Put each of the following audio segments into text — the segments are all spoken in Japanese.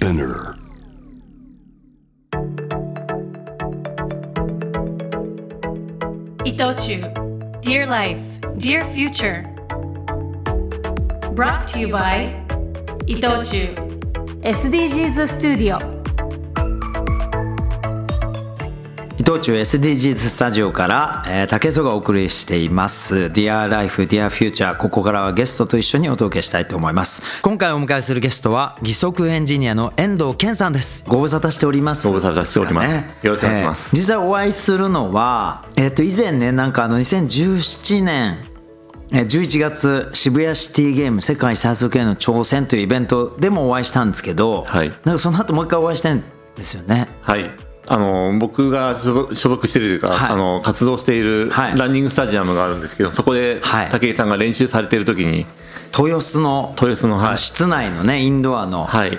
Spinner. 伊藤忠 Dear Life, Dear Future Brought to you by 伊藤忠 SDGs スタジオ伊藤忠 SDGs スタジオから、えー、竹曽がお送りしています。Dear Life, Dear Future ここからはゲストと一緒にお届けしたいと思います。今回お迎えするゲストは義足エンジニアの遠藤健さんです。ご無沙汰しております。ご無沙汰しております。ね。よろしくお願いします。えー実際お会いするのはえっ、と以前ねなんかあの2017年えー11月渋谷シティゲーム世界最速への挑戦というイベントでもお会いしたんですけど、はい。なんかその後もう一回お会いしたいんですよね。はい。あの僕が所属しているというか、はい。あの活動しているはい。ランニングスタジアムがあるんですけど、そこではい。武井さんが練習されている時に、豊洲の豊洲のはい。あ室内のねインドアのはい、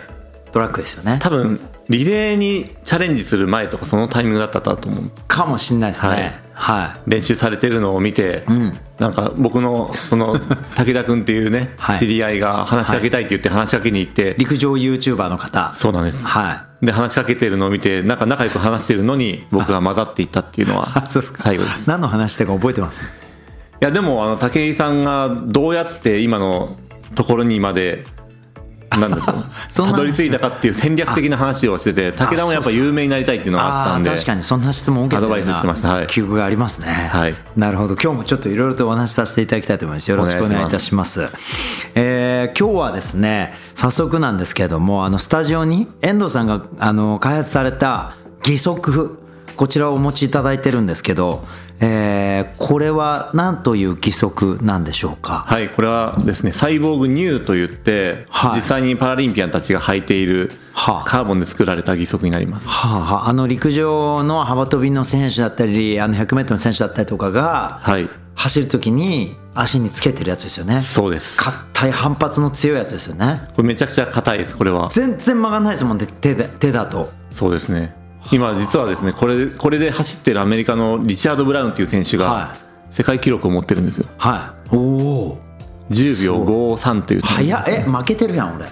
トラックですよね、多分リレーにチャレンジする前とかそのタイミングだったと思う。かもしれないですね。はい。はい、練習されてるのを見て、ん。なんか僕のその 武田君っていうね、はい。知り合いが話しかけたいって言って話しかけに行って、陸上 YouTuber の方。そうなんです。はで話しかけてるのを見て、なんか仲良く話してるのに僕が混ざっていったっていうのは 最後です。何の話したか覚えてます？いやでもあの武井さんがどうやって今のところにまでなんですか そんなたどり着いたかっていう戦略的な話をしてて武田もやっぱ有名になりたいっていうのがあったんでー確かにそんな質問を受けてアドバイスしてました。はい。記憶がありますね。はい。なるほど。今日もちょっといろいろとお話しさせていただきたいと思います。よろしくお願いいたします。えー今日はですね早速なんですけれどもあのスタジオに遠藤さんがあの開発された義足こちらをお持ちいただいてるんですけど、えーこれは何という義足なんでしょうか？はいこれはですねサイボーグニューといって、はい。実際にパラリンピアンたちが履いているはあ。カーボンで作られた義足になります、はあはあ、あ。の陸上の幅跳びの選手だったりあの 100m の選手だったりとかがはい。走るときに足につけてるやつですよね。そうです。硬い反発の強いやつですよね。これめちゃくちゃ硬いですこれは。全然曲がんないですもんね手で手だと。そうですね今実はですねこれこれで走ってるアメリカのリチャード・ブラウンっていう選手はが世界記録を持ってるんですよ。はい。おお。10秒53という早っ。え負けてるやん俺。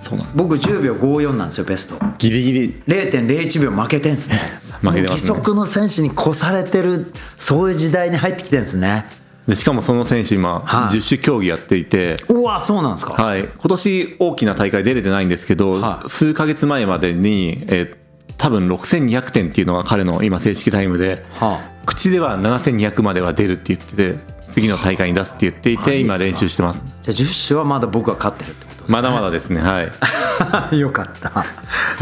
そうなん僕10秒54なんですよベスト。ギリギリ。0.01秒負けてんすね。負けてますね。義足の選手に越されてるそういう時代に入ってきてるんですね。でしかもその選手今はい。10種競技やっていて、うわそうなんですか。はい、今年大きな大会出れてないんですけど、はい。数ヶ月前までに、えー多分6200点っていうのが彼の今正式タイムで、は口では7200までは出るって言ってて次の大会に出すって言っていて今練習してます。じゃあ10種はまだ僕は勝ってるってことですね。まだまだですねはい。よかった。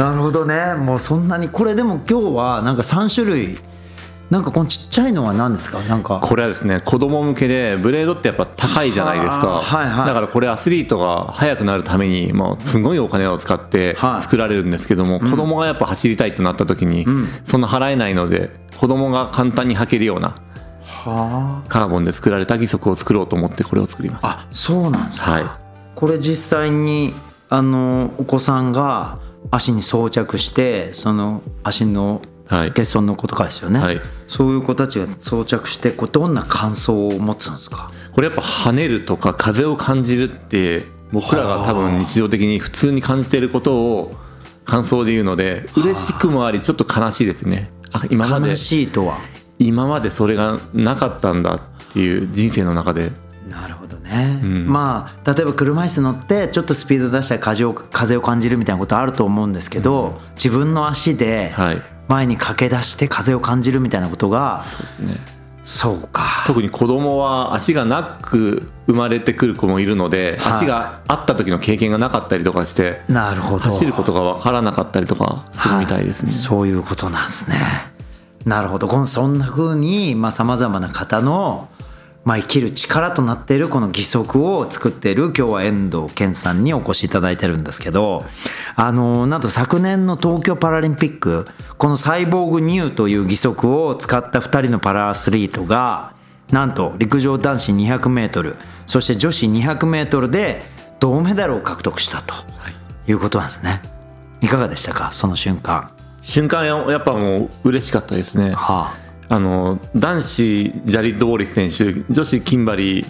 なるほどね。もうそんなにこれでも今日はなんか3種類なんかこのちっちゃいのは何ですか？なんか。これはですね子供向けでブレードってやっぱ高いじゃないですか、はいはい。だからこれアスリートが速くなるためにもうすごいお金を使ってはい。作られるんですけども、子供がやっぱ走りたいとなった時に、そんな払えないので子供が簡単に履けるようなはカーボンで作られた義足を作ろうと思ってこれを作ります。ああそうなんですか、はい。これ実際にあのお子さんが足に装着してその足のはい。欠損の子とかですよね、はい。そういう子たちが装着してこうどんな感想を持つんですか？これやっぱ跳ねるとか風を感じるって僕らが多分日常的に普通に感じていることを感想で言うので嬉しくもありちょっと悲しいですね。あ今まで。悲しいとは？今までそれがなかったんだっていう人生の中で。なるほどね、ん。まあ例えば車椅子乗ってちょっとスピード出したら風を風を感じるみたいなことあると思うんですけど、自分の足ではい前に駆け出して風を感じるみたいなことがそうですね。そうか。特に子供は足がなく生まれてくる子もいるので、はい。足があった時の経験がなかったりとかしてなるほど。走ることが分からなかったりとかするみたいですね、はい。そういうことなんですね。なるほど。このそんな風にさまざ、まな方の、まあ、生きる力となっているこの義足を作っている今日は遠藤健さんにお越しいただいてるんですけどあのなんと昨年の東京パラリンピックこのサイボーグニューという義足を使った2人のパラアスリートがなんと陸上男子 200m そして女子 200m で銅メダルを獲得したということなんですね。いかがでしたか？その瞬間。瞬間ややっぱもう嬉しかったですね。はあの男子ジャリッド・ウォリス選手女子キンバリー・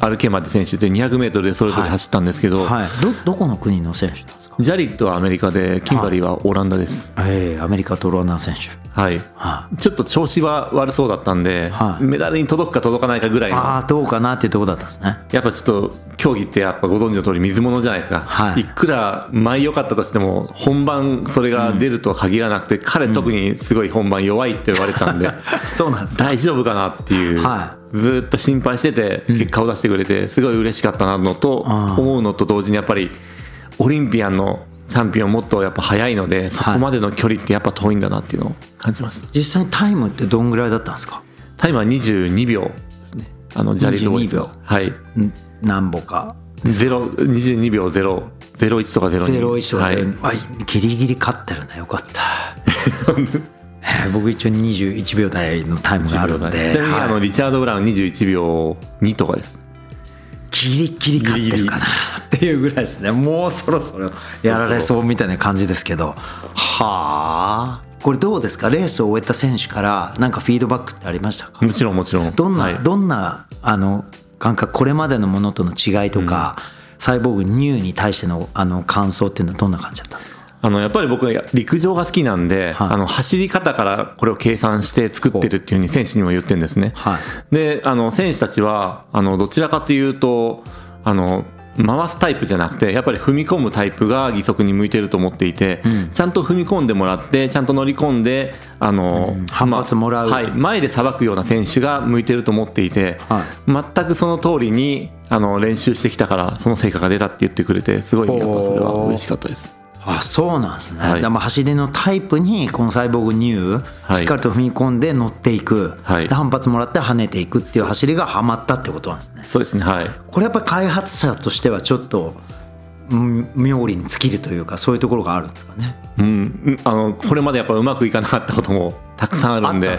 アルケマデ選手で 200m でそれぞれ走ったんですけど、あ、はい、どどこの国の選手なんですか？ジャリットはアメリカでキンバリーはオランダです。ええアメリカとローナー選手。はい。はちょっと調子は悪そうだったんで、はい。メダルに届くか届かないかぐらいの。ああどうかなっていうところだったんですね。やっぱちょっと競技ってやっぱご存知の通り水物じゃないですか、はい。いくら前良かったとしても本番それが出るとは限らなくて、彼特にすごい本番弱いって言われたんで、そうなんですね。大丈夫かなっていう、はずっと心配してて結果を出してくれてすごい嬉しかったなのと、あー思うのと同時にやっぱりオリンピアンのチャンピオンもっとやっぱ速いのでそこまでの距離ってやっぱ遠いんだなっていうのを感じました実際にタイムってどんぐらいだったんですか？タイムは22秒。ですね。あのジャリドボイス22秒。はい。ん。何歩か。ゼロ22秒0 01とか02 01とかはい。で、あギリギリ勝ってるねよかった。えー僕一応21秒台のタイムがあるんで。ちなみにあのはいリチャード・ブラウン21秒2とかです。ギリギリ勝ってるかなっていうぐらいですね。もうそろそろやられそうみたいな感じですけど。はあ。これどうですか？レースを終えた選手からなんかフィードバックってありましたか？もちろんもちろん。どんな、はい。どんなあの感覚？これまでのものとの違いとか、サイボーグニューに対してのあの感想っていうのはどんな感じだったんですか？あのやっぱり僕は陸上が好きなんで、はい。あの走り方からこれを計算して作ってるっていうふうに選手にも言ってるんですね。はい。であの選手たちはあのどちらかというとあの回すタイプじゃなくてやっぱり踏み込むタイプが義足に向いてると思っていて、ちゃんと踏み込んでもらってちゃんと乗り込んであの、反発もらうまあはい、前でさばくような選手が向いてると思っていて、は全くその通りにあの練習してきたからその成果が出たって言ってくれてすごいやっぱそれは嬉しかったです。あそうなんですね、はい。でも走りのタイプにこのサイボーグニュー、はい。しっかりと踏み込んで乗っていく、はい。で反発もらって跳ねていくっていう走りがはまったってことなんですね。そうですねはい。これやっぱり開発者としてはちょっとうん妙利に尽きるというかそういうところがあるんですかね。うん、あのこれまでやっぱうまくいかなかったこともたくさんあるんで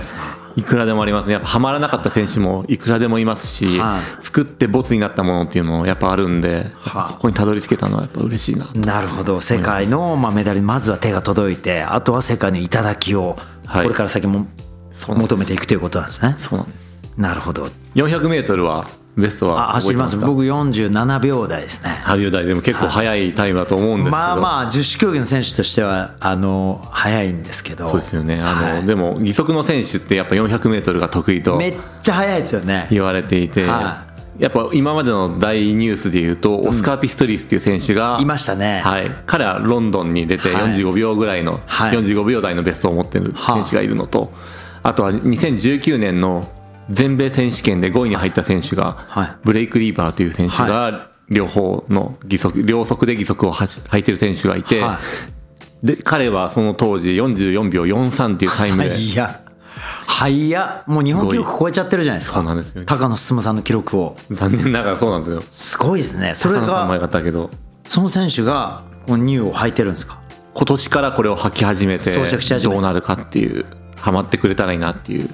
いくらでもありますね。やっぱはまらなかった選手もいくらでもいますし、はい。作ってボツになったものっていうのもやっぱあるんで、はあここにたどり着けたのはやっぱ嬉しいななるほど。世界のまあメダルにまずは手が届いてあとは世界の頂をはい。これから先も求めていくということなんですね。そうなんです。なるほど。400m はベストはあ走ります。僕47秒台ですね。か羽生台でも結構速いタイムだと思うんですけど、まあまあ十種競技の選手としてはあの速いんですけど。そうですよね。あの、はい。でも義足の選手ってやっぱ 400m が得意とめっちゃ速いですよね。言われていて、はやっぱ今までの大ニュースでいうと、オスカー・ピストリスっていう選手がいましたね。はい、彼はロンドンに出てはい。45秒ぐらいの、はい45秒台のベストを持ってる選手がいるのと、あとは2019年の全米選手権で5位に入った選手が、はい。ブレイク・リーバーという選手が両方の義足両足で義足を履いてる選手がいて、はで彼はその当時44秒43っていうタイムで、いやはいやもう日本記録超えちゃってるじゃないですか。そうなんですよ。高野進さんの記録を。残念ながらそうなんですよ。すごいですね。それがその選手がこのニューを履いてるんですか？今年からこれを履き始めて。どうなるかっていうハマってくれたらいいなっていう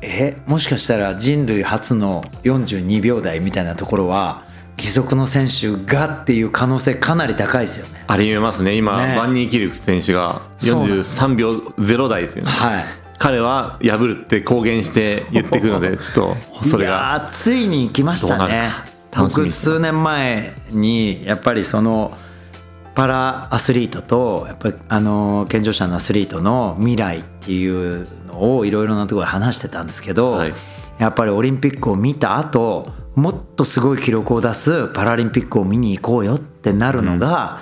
えもしかしたら人類初の42秒台みたいなところは義足の選手がっていう可能性かなり高いですよね。ありえますね。今ね。バンニー・キルク選手がそうなんです。43秒0台ですよね。はい。彼は破るって公言して言ってくるので ちょっとそれいがついに来ましたね。僕数年前にやっぱりそのパラアスリートとやっぱりあの健常者のアスリートの未来っていうのをいろいろなところで話してたんですけど、はい。やっぱりオリンピックを見た後もっとすごい記録を出すパラリンピックを見に行こうよってなるのが、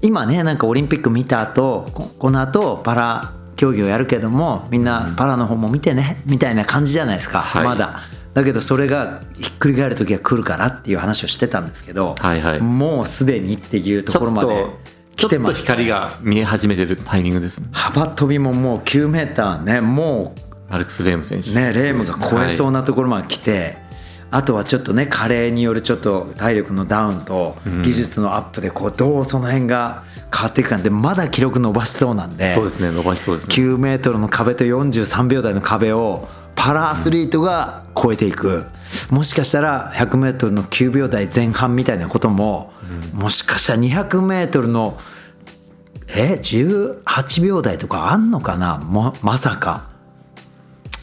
今ねなんかオリンピック見た後ここの後パラ競技をやるけどもみんなパラの方も見てねみたいな感じじゃないですか、はい。まだだけどそれがひっくり返る時が来るからっていう話をしてたんですけど、はいはい。もうすでにっていうところまでとちょっと来てます、光が見え始めてるタイミングです幅跳びももう9メーターねもアレックス・レーム選手。うねレームが超えそうな、なところまで来て、あとはちょっとね加齢によるちょっと体力のダウンと技術のアップでこうどうその辺が変わっていくかでまだ記録伸ばしそうなんでそうですね伸ばしそうですね。9メートルの壁と43秒台の壁をパラアスリートが超えていく、もしかしたら100メートルの9秒台前半みたいなことも、もしかしたら200メートルのえ18秒台とかあんのかな？もまさか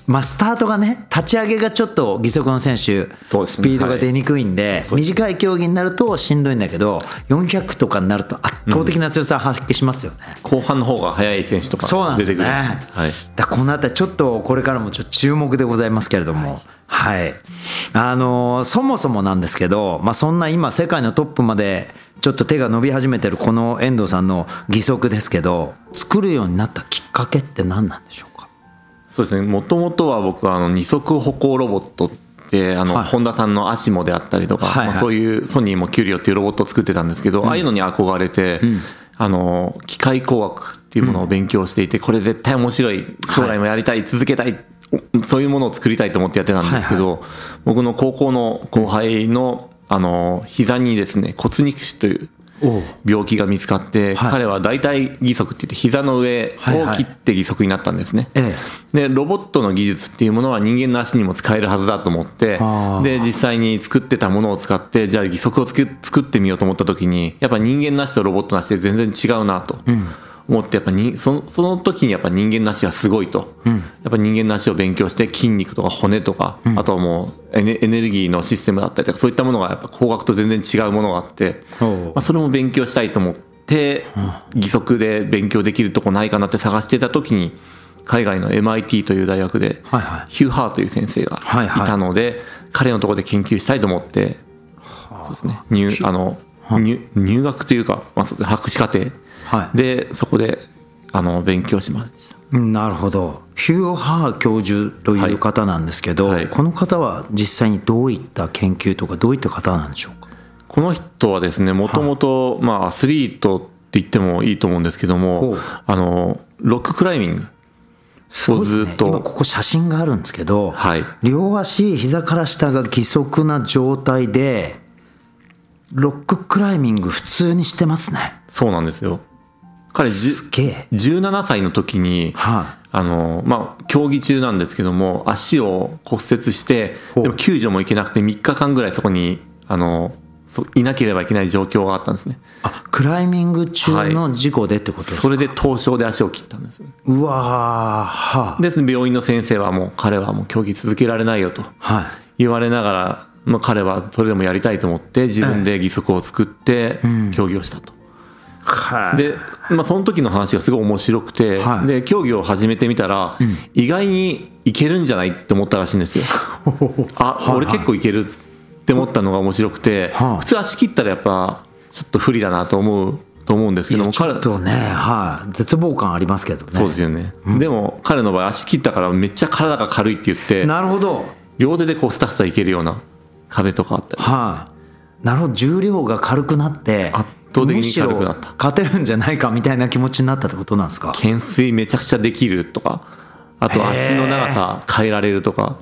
まあ、スタートがね、立ち上げがちょっと義足の選手、そうですね。スピードが出にくいんで、短い競技になるとしんどいんだけど、400とかになると圧倒的な強さを発揮しますよね。後半の方が速い選手とかそうなんですよ出てくるね。はい、だこのあたりちょっとこれからもちょっと注目でございますけれども、はい。あのーそもそもなんですけど、まあそんな今世界のトップまでちょっと手が伸び始めてるこの遠藤さんの義足ですけど、作るようになったきっかけって何なんでしょうか？そうですね。もともとは僕はあの二足歩行ロボットってあの、はい。本田さんのアシモであったりとか、はいはい。まあ、そういうソニーもキュリオっていうロボットを作ってたんですけど、ああいうのに憧れて、あの機械工学っていうものを勉強していて、これ絶対面白い将来もやりたい、続けたいそういうものを作りたいと思ってやってたんですけど、僕の高校の後輩のあの膝にですね骨肉腫という病気が見つかって、はい。彼は大腿義足って言って膝の上はいはい。を切って義足になったんですね。えでロボットの技術っていうものは人間の足にも使えるはずだと思ってで実際に作ってたものを使ってじゃあ義足を作作ってみようと思った時にやっぱ人間の足とロボットの足で全然違うなと思ってやっぱにそのその時にやっぱ人間の足がすごいと、やっぱ人間の足を勉強して筋肉とか骨とか、あとはもうエネエネルギーのシステムだったりとかそういったものがやっぱ工学と全然違うものがあって、まあ、それも勉強したいと思って義足で勉強できるとこないかなって探してた時に海外の MIT という大学ではいはい。ヒュー・ハーという先生がはいはい。いたので彼のところで研究したいと思ってそうですね。入あの入入学というか、まあ、博士課程はい。でそこであの勉強しました。うんなるほど。ヒュー・ハー教授という方なんですけど、はい。はいこの方は実際にどういった研究とかどういった方なんでしょうか？この人はですねもともとまあアスリートって言ってもいいと思うんですけどほもう。あのロッククライミングそうですね。ずっと今ここ写真があるんですけど、はい。両足膝から下が義足な状態でロッククライミング普通にしてますね。そうなんですよ彼すげえ。17歳の時に、はあのまあ、競技中なんですけども足を骨折してでも救助も行けなくて3日間ぐらいそこにあのそいなければいけない状況があったんですね。あクライミング中の事故でってことですか、それで凍傷で足を切ったんですうわーはで病院の先生はもう彼はもう競技続けられないよとはい。言われながら、まあ、彼はそれでもやりたいと思って自分で義足を作って競技をしたと。はい。で、まあ、その時の話がすごい面白くて、はい。で競技を始めてみたら、意外にいけるんじゃないって思ったらしいんですよ。あ、はい俺結構いけるって思ったのが面白くて、はい。普通足切ったらやっぱちょっと不利だなと思うと思うんですけどもいやちょっとねはい。絶望感ありますけどね。そうですよね、でも彼の場合足切ったからめっちゃ体が軽いって言ってなるほど。両手でこうスタスタいけるような壁とかあったりはい、なるほど。重量が軽くなって圧倒的に軽くなった。勝てるんじゃないかみたいな気持ちになったってことなんですか？懸垂めちゃくちゃできるとかあと足の長さ変えられるとか。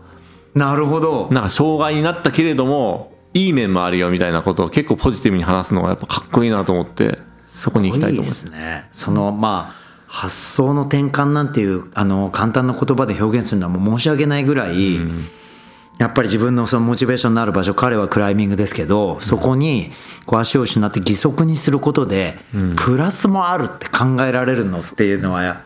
なるほど。なんか障害になったけれどもいい面もあるよみたいなことを結構ポジティブに話すのがやっぱかっこいいなと思ってそこに行きたいと思います。すね。そのまあ発想の転換なんていうあの簡単な言葉で表現するのはもう申し訳ないぐらい、やっぱり自分のそのモチベーションになる場所彼はクライミングですけどそこにこう足を失って義足にすることでプラスもあるって考えられるのっていうのは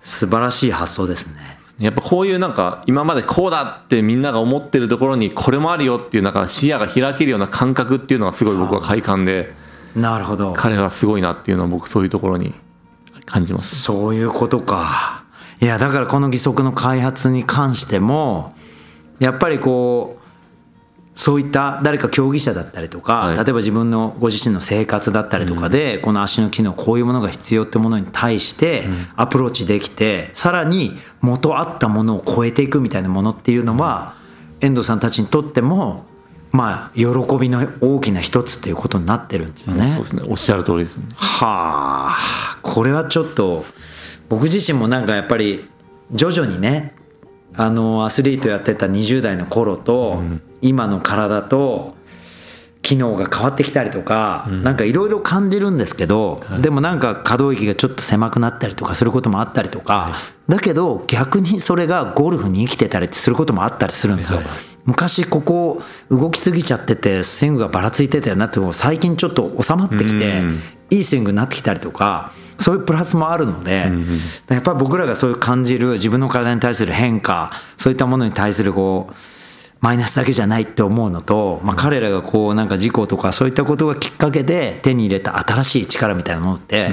素晴らしい発想ですね。やっぱこういうなんか今までこうだってみんなが思ってるところにこれもあるよっていうなんか視野が開けるような感覚っていうのがすごい僕は快感でなるほど。彼はすごいなっていうのは僕そういうところに感じます。そういうことか。いや、だからこの義足の開発に関しても、やっぱりこう、そういった誰か競技者だったりとか、はい。例えば自分のご自身の生活だったりとかで、この足の機能、こういうものが必要ってものに対してアプローチできて、さらに元あったものを超えていくみたいなものっていうのは、遠藤さんたちにとっても、まあ、喜びの大きな一つっていうことになってるんですよね。そうですね。おっしゃる通りですね。はあ。これはちょっと僕自身もなんかやっぱり徐々にねあのアスリートやってた20代の頃と今の体と機能が変わってきたりとかなんかいろいろ感じるんですけどでもなんか可動域がちょっと狭くなったりとかすることもあったりとかだけど逆にそれがゴルフに生きてたりすることもあったりするんですよ。昔ここ動きすぎちゃっててスイングがばらついてたよなって最近ちょっと収まってきてうん。いいスイングになってきたりとかそういうプラスもあるのでやっぱり僕らがそういう感じる自分の体に対する変化そういったものに対するこうマイナスだけじゃないって思うのと、まあ、彼らがこうなんか事故とかそういったことがきっかけで手に入れた新しい力みたいなものって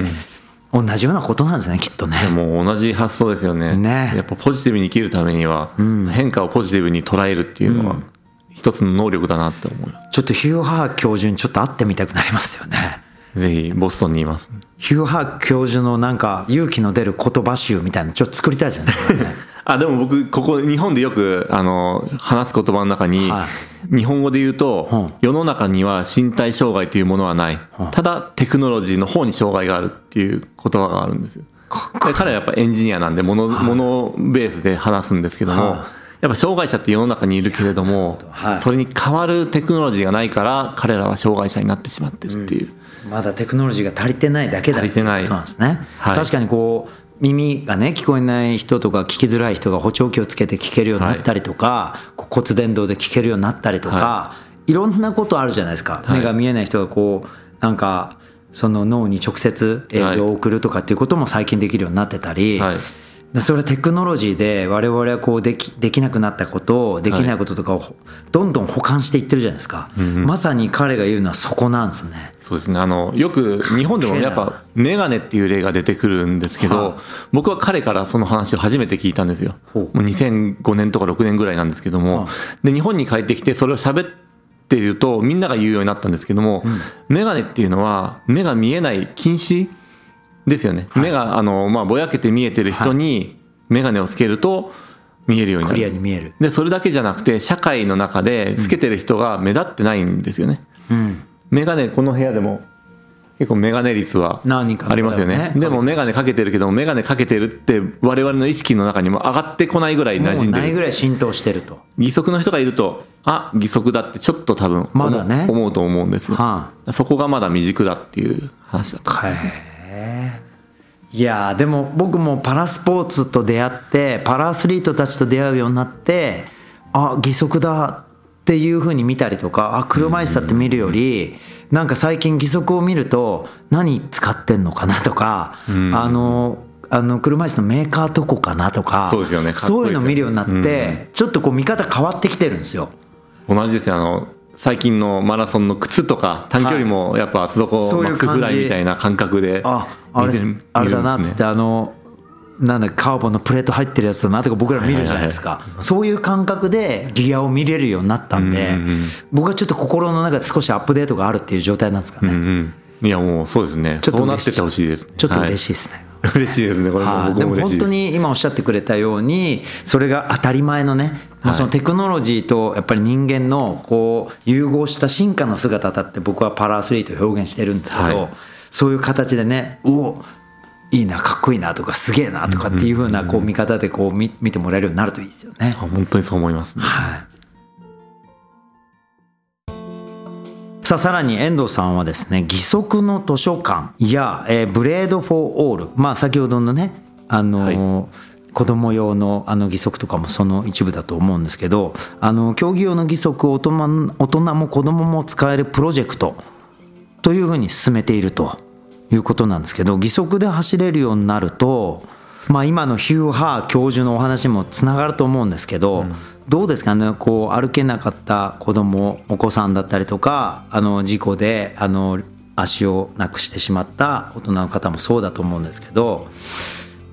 同じようなことなんですねきっとね。もう同じ発想ですよね。ね。やっぱポジティブに生きるためには、変化をポジティブに捉えるっていうのは一つの能力だなって思います。ちょっとヒュー・ハー教授にちょっと会ってみたくなりますよね。ぜひボストンにいますヒュー・ハー教授のなんか勇気の出る言葉集みたいなのちょっと作りたいですよね。これねあでも僕ここ日本でよくあの話す言葉の中に、は日本語で言うと、うん。世の中には身体障害というものはない、ただテクノロジーの方に障害があるっていう言葉があるんですよ。で彼はやっぱエンジニアなんでもの,、ものベースで話すんですけども、はい。やっぱ障害者って世の中にいるけれども、はいそれに代わるテクノロジーがないから彼らは障害者になってしまってるっていう、まだテクノロジーが足りてないだけだ。足りてない。なんですね。はい。確かにこう耳がね聞こえない人とか聞きづらい人が補聴器をつけて聞けるようになったりとか、こう骨伝導で聞けるようになったりとか、、はい。ろんなことあるじゃないですか、はい目が見えない人がこうなんかその脳に直接映像を送るとかっていうことも最近できるようになってたり、はい。でそれはテクノロジーで我々はこうできできなくなったことできないこととかをほどんどん補完していってるじゃないですか、まさに彼が言うのはそこなんですね。そうですね。あのよく日本でもやっぱメガネっていう例が出てくるんですけど、はい僕は彼からその話を初めて聞いたんですよ。もう2005年とか6年ぐらいなんですけども、はいで日本に帰ってきてそれを喋っているとみんなが言うようになったんですけども、メガネっていうのは目が見えない近視ですよね、目があの、まあ、ぼやけて見えてる人にメガネをつけると見えるようになクリアるに見える。でそれだけじゃなくて社会の中でつけてる人が目立ってないんですよね、うん。メガネこの部屋でも結構メガネ率はありますよね。ね。でもメガネかけてるけどメガネかけてるって我々の意識の中にも上がってこないぐらい馴もうない染んでるぐらい浸透してると。義足の人がいるとあ義足だってちょっと多分まだね。思うと思うんですよ、はそこがまだ未熟だっていう話だと。へえ。いやーでも僕もパラスポーツと出会ってパラアスリートたちと出会うようになってあ義足だっていうふうに見たりとかあ車椅子だって見るよりなんか最近義足を見ると何使ってんのかなとかあのあの車椅子のメーカーどこかなとかそうですよね。かっこそういうの見るようになってちょっとこう見方変わってきてるんですよ。同じですよ。あの最近のマラソンの靴とか短距離もやっぱ厚底いうマックフライみたいな感覚でああれ見てるあれだなっつってあのなんだカーボンのプレート入ってるやつだなとか僕ら見るじゃないですか、そういう感覚でギアを見れるようになったんで、うんうんうん。僕はちょっと心の中で少しアップデートがあるっていう状態なんですかね、うんうん。いやもうそうですね。ちょっとうなっててほしいですちょっと嬉しいいですね、嬉しいですね。これも僕も嬉しい本当に今おっしゃってくれたようにそれが当たり前のね、まあ、はいそのテクノロジーとやっぱり人間のこう融合した進化の姿だって僕はパラアスリートを表現してるんですけど、はい。そういう形でねうおいいなかっこいいなとかすげえなとかっていう風なこう見方でこう見見てもらえるようになるといいですよね。あ本当にそう思いますね。はいさあさらに遠藤さんはですね義足の図書館や、えー Blade for All。まあ先ほどのねあのー子供用のあの義足とかもその一部だと思うんですけどあの競技用の義足を大人大人も子供も使えるプロジェクトというふうに進めているということなんですけど義足で走れるようになると、まあ、今のヒュー・ハー教授のお話もつながると思うんですけど、どうですかねこう歩けなかった子供お子さんだったりとかあの事故であの足をなくしてしまった大人の方もそうだと思うんですけど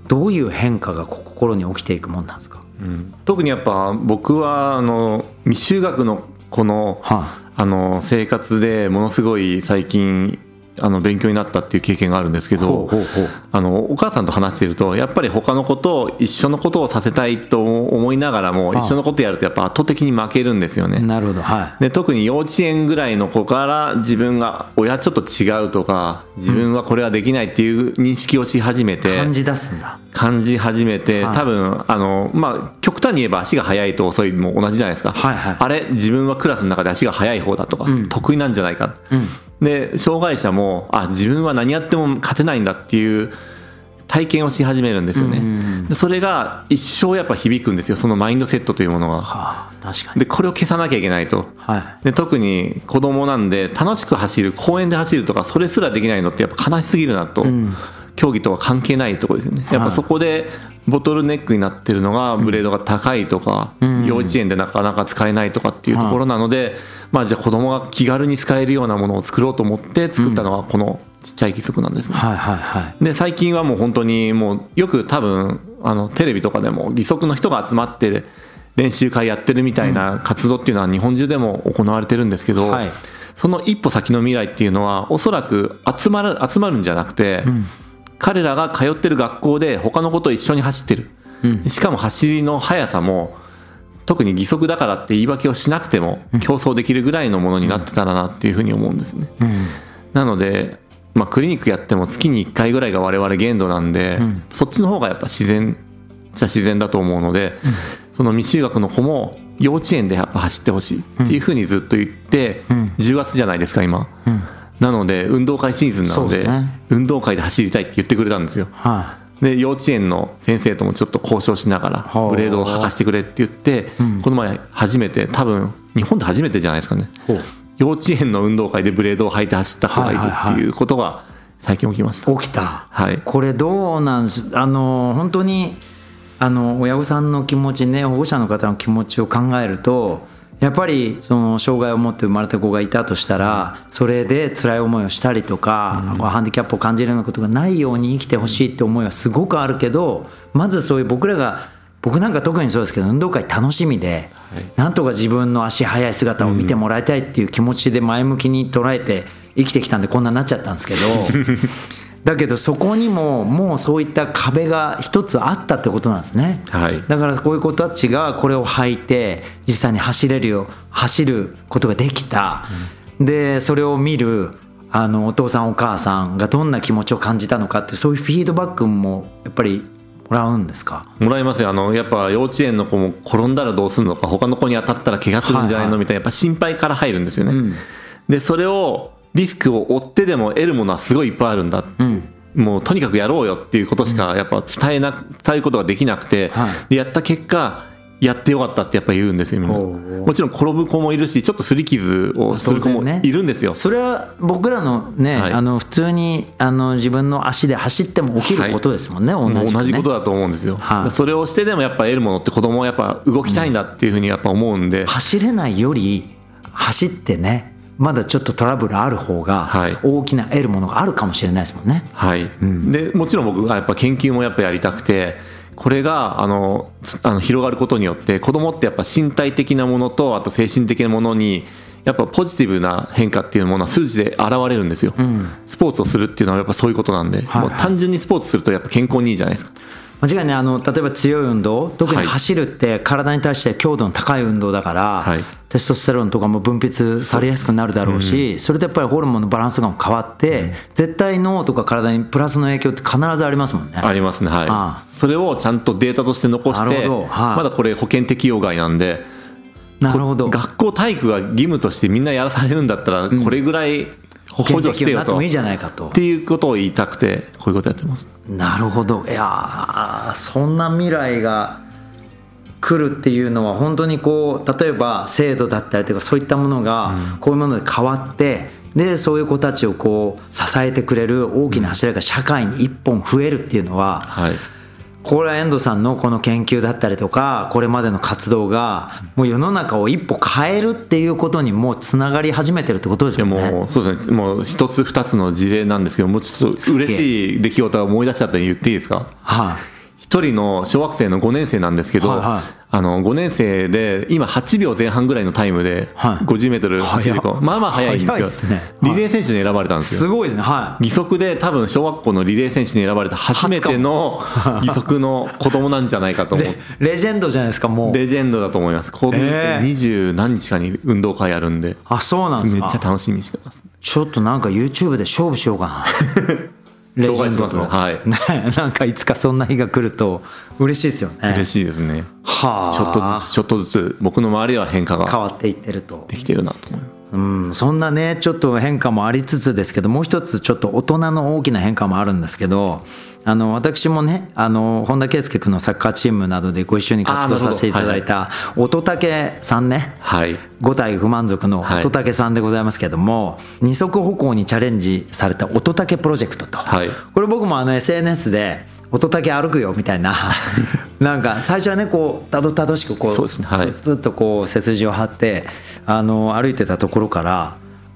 どういう変化が心に起きていくもんなんですか、うん。特にやっぱ僕はあの未就学の子のはあの生活でものすごい最近あの勉強になったっていう経験があるんですけほどあのお母さんと話しているとやっぱり他のことを一緒のことをさせたいと思いながらもあ一緒のことやるとやっぱ圧倒的に負けるんですよね。なるほど。はい。で特に幼稚園ぐらいの子から自分が親ちょっと違うとか自分はこれはできないっていう認識をし始めて、感じ出すんだ。感じ始めて、はい。多分あの、まあ、極端に言えば足が速いと遅いも同じじゃないですか、はいはい。あれ自分はクラスの中で足が速い方だとか、うん。得意なんじゃないか、うんで障害者もあ自分は何やっても勝てないんだっていう体験をし始めるんですよね、でそれが一生やっぱ響くんですよ。そのマインドセットというものが。はあ確かに。でこれを消さなきゃいけないと。はい。で特に子供なんで楽しく走る公園で走るとかそれすらできないのってやっぱ悲しすぎるなと、競技とは関係ないところですよね。やっぱそこでボトルネックになってるのがブレードが高いとか、幼稚園でなかなか使えないとかっていうところなので、まあじゃあ子供が気軽に使えるようなものを作ろうと思って作ったのがこのちっちゃい義足なんですね、はいはいはい。で最近はもう本当にもうよく多分あのテレビとかでも義足の人が集まって練習会やってるみたいな活動っていうのは日本中でも行われてるんですけど、はい。その一歩先の未来っていうのはおそらく集まる集まるんじゃなくて、彼らが通ってる学校で他の子と一緒に走ってる、しかも走りの速さも特に義足だからって言い訳をしなくても競争できるぐらいのものになってたらなっていうふうに思うんですね。なので、まあ、クリニックやっても月に1回ぐらいが我々限度なんで、そっちの方がやっぱ自然じゃ自然だと思うので、その未就学の子も幼稚園でやっぱ走ってほしいっていうふうにずっと言って、10月じゃないですか今、なので運動会シーズンなのでね。運動会で走りたいって言ってくれたんですよ。はで幼稚園の先生ともちょっと交渉しながらはあ。ブレードを履かしてくれって言って、この前初めて多分日本で初めてじゃないですかね。幼稚園の運動会でブレードを履いて走った子がいるっていうことが最近起きました、起きた。はい。これどうなんです？あの本当にあの親御さんの気持ちね保護者の方の気持ちを考えるとやっぱりその障害を持って生まれた子がいたとしたらそれで辛い思いをしたりとか、こうハンディキャップを感じるようなことがないように生きてほしいって思いはすごくあるけどまずそういう僕らが僕なんか特にそうですけど運動会楽しみで、はい。なんとか自分の足速い姿を見てもらいたいっていう気持ちで前向きに捉えて生きてきたんでこんなになっちゃったんですけど だけどそこにももうそういった壁が一つあったってことなんですね。はい。だからこういう子たちがこれを履いて実際に走れるよ走ることができた、でそれを見るあのお父さんお母さんがどんな気持ちを感じたのかってそういうフィードバックもやっぱりもらうんですか？もらいますよ。あのやっぱ幼稚園の子も転んだらどうするのか他の子に当たったら怪我するんじゃないのみたいなやっぱ心配から入るんですよね、でそれをリスクを負ってでも得るものはすごいいっぱいあるんだ、もうとにかくやろうよっていうことしかやっぱ伝えな伝えることができなくて、はい。でやった結果やってよかったってやっぱ言うんですよみんな。ほうもちろん転ぶ子もいるしちょっと擦り傷をする子もいるんですよ、それは僕らのね、はい。あの普通にあの自分の足で走っても起きることですもんね、もう同じくね。同じことだと思うんですよ、はい。それをしてでもやっぱ得るものって子供はやっぱ動きたいんだっていうふうにやっぱ思うんで、走れないより走ってねまだちょっとトラブルある方がはい。大きな得るものがあるかもしれないですもんね。はい、でもちろん僕はやっぱ研究もやっぱやりたくてこれがあのつあの広がることによって子供ってやっぱ身体的なものとあと精神的なものにやっぱポジティブな変化っていうものは数字で現れるんですよ、スポーツをするっていうのはやっぱそういうことなんで、はい。もう単純にスポーツするとやっぱ健康にいいじゃないですか間違いねあの例えば強い運動特にはい走るって体に対して強度の高い運動だから、はい。テストステロンとかも分泌されやすくなるだろうしそれとやっぱりホルモンのバランスが変わって、絶対脳とか体にプラスの影響って必ずありますもんね。ありますねはい。ああ。それをちゃんとデータとして残して、はいまだこれ保険適用外なんでなるほど。学校体育が義務としてみんなやらされるんだったらこれぐらい補保険適用になってもいいじゃないかと。っていうことを言いたくてこういうことやってます。なるほど。いやーそんな未来が来るっていうのは本当にこう例えば制度だったりとかそういったものがこういうもので変わって、でそういう子たちをこう支えてくれる大きな柱が社会に一本増えるっていうのは、はいこれは遠藤さんのこの研究だったりとかこれまでの活動がもう世の中を一歩変えるっていうことにもうつながり始めてるってことですでよね。もそうですね。もう一つ二つの事例なんですけどもうちょっと嬉しい出来事を思い出しちゃったんで言っていいですか？はい一人の小学生の5年生なんですけど、はいはい。あの5年生で今8秒前半ぐらいのタイムではい。50メートル走る子、早っ。まあまあ速いんですよ。早いっすね。はいリレー選手に選ばれたんですよ。すごいですね。はい。義足で多分小学校のリレー選手に選ばれた初めての義足の子供なんじゃないかと思う。レレジェンドじゃないですかもう。レジェンドだと思います。こうえー。二十何日かに運動会あるんであそうなんですか。めっちゃ楽しみにしてます。ちょっとなんか YouTube で勝負しようかな レジェンドはい。ね なんかいつかそんな日が来ると嬉しいですよね。嬉しいですね。はあ。ちょっとずつちょっとずつ僕の周りでは変化が変わっていってると。できてるなと思いますうん、そんなねちょっと変化もありつつですけどもう一つちょっと大人の大きな変化もあるんですけどあの私もねあの本田圭佑君のサッカーチームなどでご一緒に活動させていただいた乙武さんねはい。五体不満足の乙武さんでございますけども、二足歩行にチャレンジされた乙武プロジェクトと、はい。これ僕もあの SNS で乙武歩くよみたいな なんか最初はねこうたどたどしくこうずっとこう背筋を張ってあの歩いてたところから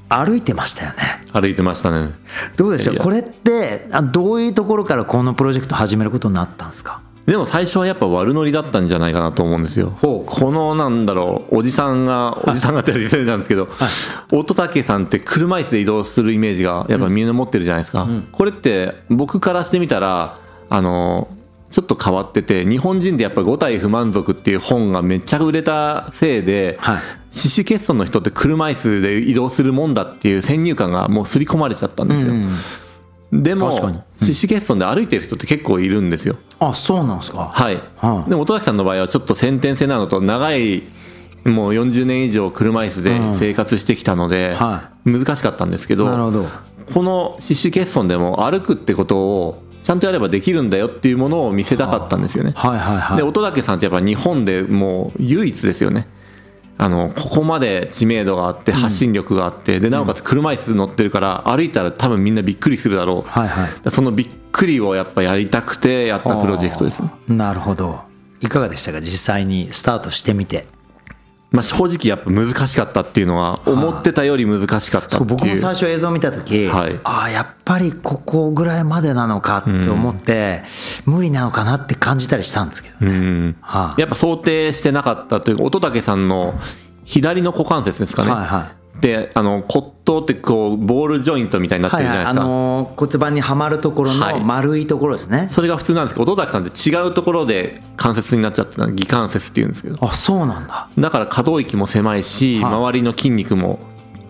歩いてましたよね。歩いてましたね。どうでしょいうや。これってあどういうところからこのプロジェクト始めることになったんですか？でも最初はやっぱ悪ノリだったんじゃないかなと思うんですよ。ほう。このなんだろう、おじさんが、おじさんがって言ったら失礼なんですけど、乙武さんって車椅子で移動するイメージがやっぱみんな持ってるじゃないですか。これって僕からしてみたら、あの、ちょっと変わってて、日本人でやっぱ五体不満足っていう本がめっちゃ売れたせいで、はい。四肢欠損の人って車椅子で移動するもんだっていう先入観がもう刷り込まれちゃったんですよ。でも確かに、四肢欠損で歩いてる人って結構いるんですよ。あそうなんですか。はい、はい。でも音崎さんの場合はちょっと先天性なのと長いもう40年以上車椅子で生活してきたのでは難しかったんですけど,、なるほど。この四肢欠損でも歩くってことをちゃんとやればできるんだよっていうものを見せたかったんですよね。はいはいはい。で音竹さんってやっぱ日本でもう唯一ですよね。あのここまで知名度があって発信力があって、でなおかつ車椅子乗ってるから歩いたら多分みんなびっくりするだろう、はいはい。そのびっくりをやっぱやりたくてやったプロジェクトです。なるほど。いかがでしたか？実際にスタートしてみてまあ、正直やっぱ難しかったっていうのは思ってたより難しかったっていう。そう僕も最初映像見た時、はい。ああやっぱりここぐらいまでなのかって思って、無理なのかなって感じたりしたんですけどね、うん。はあやっぱ想定してなかったというか乙武さんの左の股関節ですかね、はいはいであの骨頭ってこうボールジョイントみたいになってはいはいあるじゃないですか、のー骨盤にはまるところのはい。丸いところですね、それが普通なんですけど乙武さんって違うところで関節になっちゃってるのは義関節っていうんですけど。あそうなんだ。だから可動域も狭いし、はい。周りの筋肉も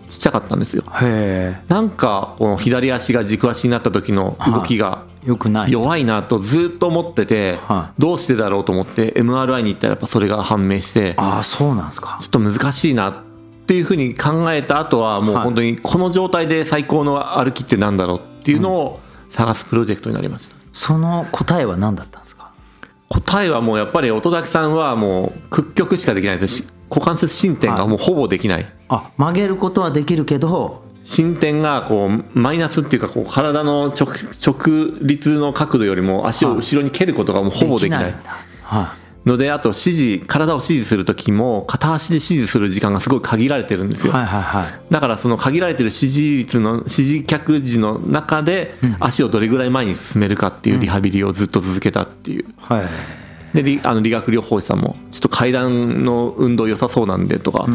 ちっちゃかったんですよ。へなんかこの左足が軸足になった時の動きがえよくない。弱いなとずっと思っててはどうしてだろうと思って MRI に行ったらやっぱそれが判明してああそうなんですか。ちょっと難しいなっていうふうに考えた後はもうはい。本当にこの状態で最高の歩きってなんだろうっていうのを探すプロジェクトになりました。その答えは何だったんですか？答えはもうやっぱり音崎さんはもう屈曲しかできないんです。股関節伸展がもうほぼできない。あ曲げることはできるけど伸展がこうマイナスっていうかこう体の直直立の角度よりも足を後ろに蹴ることがもうほぼできない。はのであと指示体を指示する時も片足で指示する時間がすごい限られてるんですい、よ、はいはいはい。だからその限られてる指示率の指示脚時の中で足をどれぐらい前に進めるかっていうリハビリをずっと続けたっていう。はい。で理あの理学療法士さんもちょっと階段の運動良さそうなんでとか、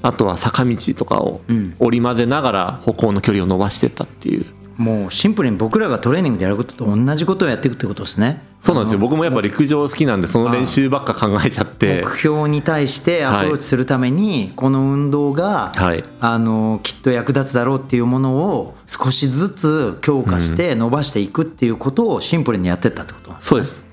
あとは坂道とかをん。織り交ぜながら歩行の距離を伸ばしてったっていうもうシンプルに僕らがトレーニングでやることと同じことをやっていくってことですね。そうなんですよ。僕もやっぱ陸上好きなんでその練習ばっか考えちゃって。目標に対してアプローチするためにこの運動が、はい。あのきっと役立つだろうっていうものを少しずつ強化して伸ばしていくっていうことをシンプルにやってったってことなんですそうです。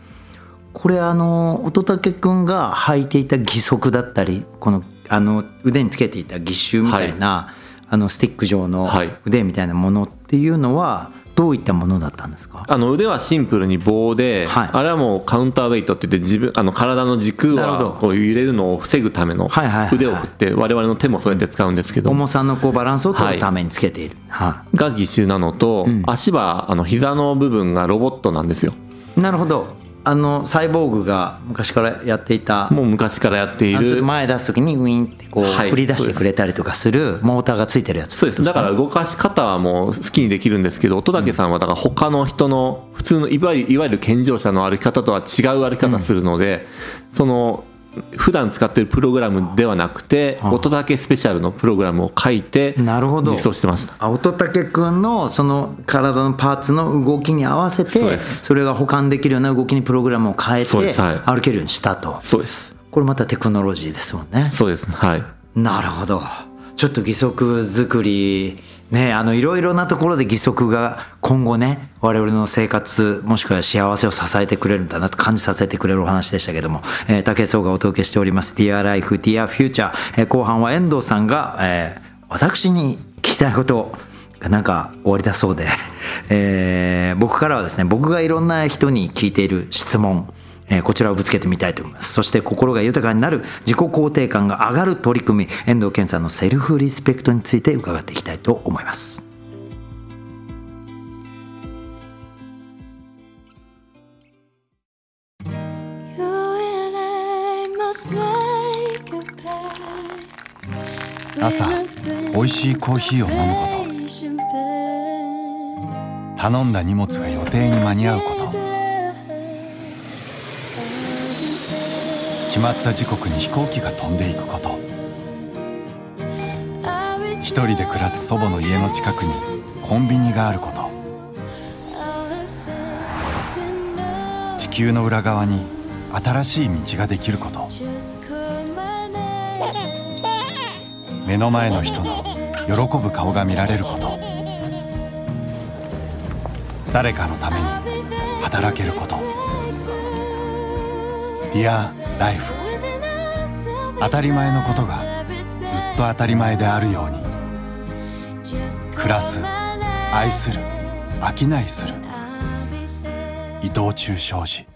これあの乙武君が履いていた義足だったりこのあの腕につけていた義手みたいな、あのスティック状のはい。腕みたいなものっていうのはどういったものだったんですか？あの腕はシンプルに棒で、はい。あれはもうカウンターウェイトって言って自分あの体の軸なるほど。はこう揺れるのを防ぐための腕を振って我々の手もそうやって使うんですけど。重さのこうバランスを取るためにつけている、はが義手なのと、足はあの膝の部分がロボットなんですよ。いなるほどあのサイボーグが昔からやっていたもう昔からやっていあのちょっとる前出す時にウィンってこうはい振り出してくれたりとかするモーターがついてるやつ。そうです。だから動かし方はもう好きにできるんですけど音竹さんはだから他の人の普通のいわゆるいわゆる健常者の歩き方とは違う歩き方するので、その普段使ってるプログラムではなくて音竹スペシャルのプログラムを書いてなるほど。実装してました。あ乙武君のその体のパーツの動きに合わせてそれが保管できるような動きにプログラムを変えて歩けるようにしたと。そうです。これまたテクノロジーですもんね。そうです。はい。なるほど。ちょっと義足作りねあのいろいろなところで義足が今後ね我々の生活もしくは幸せを支えてくれるんだなと感じさせてくれるお話でしたけども、えー、武井壮がお届けしております Dear Life Dear Future、えー後半は遠藤さんが、えー私に聞きたいことがなんか終わりだそうで、えー僕からはですね僕がいろんな人に聞いている質問えーこちらをぶつけてみたいと思います。そして心が豊かになる自己肯定感が上がる取り組み遠藤健さんのセルフリスペクトについて伺っていきたいと思います。朝美味しいコーヒーを飲むこと。頼んだ荷物が予定に間に合うこと。決まった時刻に飛行機が飛んでいくこと。一人で暮らす祖母の家の近くにコンビニがあること。地球の裏側に新しい道ができること。目の前の人の喜ぶ顔が見られること。誰かのために働けること。Dear Life 当たり前のことがずっと当たり前であるように。暮らす愛する商いする。伊藤忠商事。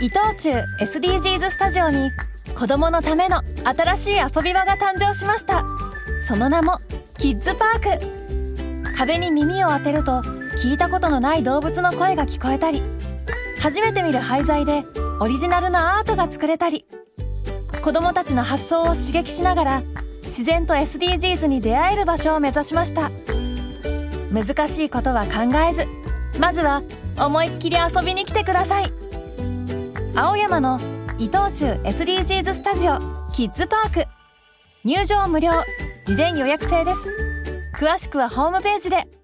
伊藤忠 SDGs スタジオに子供のための新しい遊び場が誕生しました。その名もキッズパーク。壁に耳を当てると聞いたことのない動物の声が聞こえたり初めて見る廃材でオリジナルのアートが作れたり子供たちの発想を刺激しながら自然と SDGs に出会える場所を目指しました。難しいことは考えずまずは思いっきり遊びに来てください。青山の伊藤忠 SDGs スタジオキッズパーク。入場無料。事前予約制です。詳しくはホームページで。